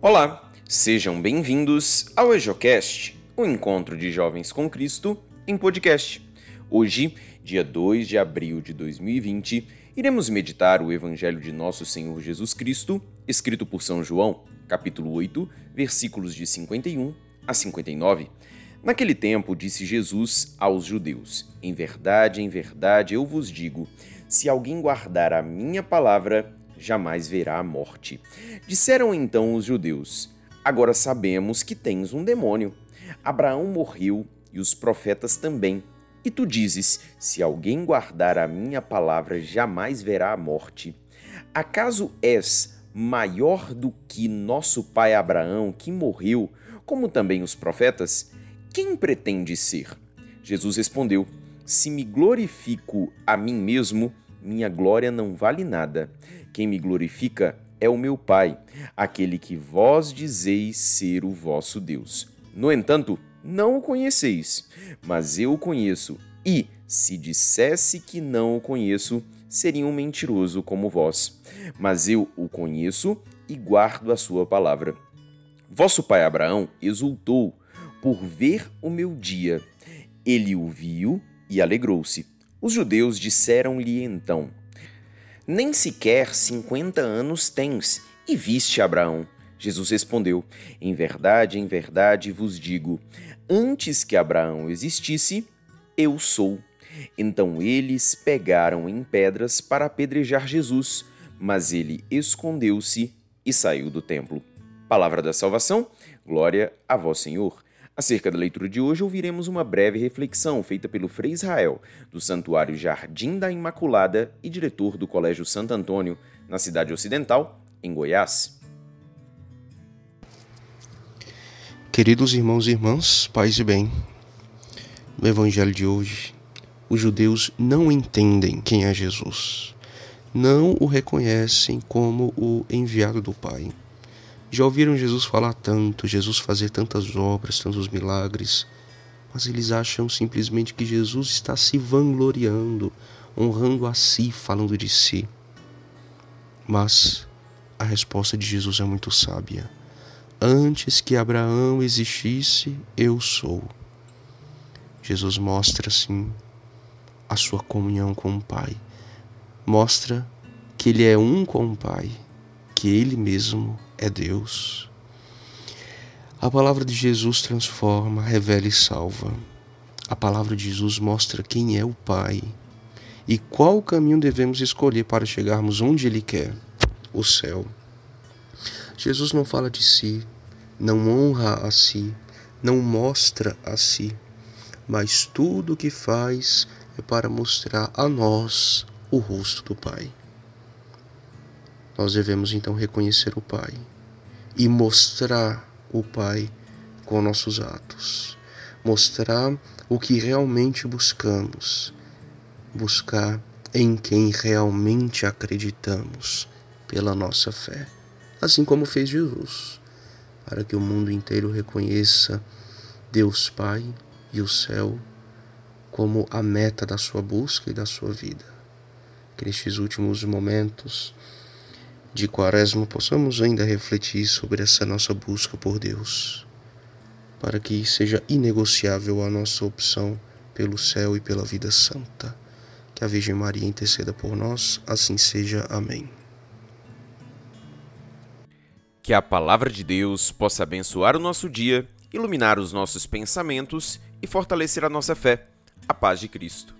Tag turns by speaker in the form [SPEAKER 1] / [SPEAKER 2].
[SPEAKER 1] Olá, sejam bem-vindos ao EjoCast, o encontro de jovens com Cristo em podcast. Hoje, dia 2 de abril de 2020, iremos meditar o Evangelho de Nosso Senhor Jesus Cristo, escrito por São João, capítulo 8, versículos de 51 a 59. Naquele tempo, disse Jesus aos judeus: Em verdade, em verdade, eu vos digo: se alguém guardar a minha palavra, jamais verá a morte. Disseram então os judeus: Agora sabemos que tens um demônio. Abraão morreu e os profetas também. E tu dizes: Se alguém guardar a minha palavra, jamais verá a morte. Acaso és maior do que nosso pai Abraão, que morreu, como também os profetas? Quem pretende ser? Jesus respondeu: Se me glorifico a mim mesmo, minha glória não vale nada. Quem me glorifica é o meu Pai, aquele que vós dizeis ser o vosso Deus. No entanto, não o conheceis, mas eu o conheço, e, se dissesse que não o conheço, seria um mentiroso como vós. Mas eu o conheço e guardo a sua palavra. Vosso pai Abraão exultou por ver o meu dia. Ele o viu e alegrou-se. Os judeus disseram-lhe então: Nem sequer cinquenta anos tens, e viste Abraão. Jesus respondeu: Em verdade, em verdade vos digo: antes que Abraão existisse, eu sou. Então eles pegaram em pedras para apedrejar Jesus, mas ele escondeu-se e saiu do templo. Palavra da salvação, glória a vós, Senhor. Acerca da leitura de hoje, ouviremos uma breve reflexão feita pelo Frei Israel, do Santuário Jardim da Imaculada e diretor do Colégio Santo Antônio, na cidade ocidental, em Goiás.
[SPEAKER 2] Queridos irmãos e irmãs, paz e bem, no Evangelho de hoje, os judeus não entendem quem é Jesus, não o reconhecem como o enviado do Pai já ouviram Jesus falar tanto, Jesus fazer tantas obras, tantos milagres, mas eles acham simplesmente que Jesus está se vangloriando, honrando a si, falando de si. Mas a resposta de Jesus é muito sábia. Antes que Abraão existisse, eu sou. Jesus mostra assim a sua comunhão com o Pai. Mostra que ele é um com o Pai, que ele mesmo é Deus. A palavra de Jesus transforma, revela e salva. A palavra de Jesus mostra quem é o Pai e qual caminho devemos escolher para chegarmos onde Ele quer o céu. Jesus não fala de si, não honra a si, não mostra a si, mas tudo o que faz é para mostrar a nós o rosto do Pai. Nós devemos então reconhecer o Pai e mostrar o Pai com nossos atos, mostrar o que realmente buscamos, buscar em quem realmente acreditamos pela nossa fé, assim como fez Jesus, para que o mundo inteiro reconheça Deus Pai e o céu como a meta da sua busca e da sua vida. Que nestes últimos momentos de Quaresma possamos ainda refletir sobre essa nossa busca por Deus, para que seja inegociável a nossa opção pelo céu e pela vida santa. Que a Virgem Maria interceda por nós, assim seja. Amém.
[SPEAKER 1] Que a palavra de Deus possa abençoar o nosso dia, iluminar os nossos pensamentos e fortalecer a nossa fé. A paz de Cristo.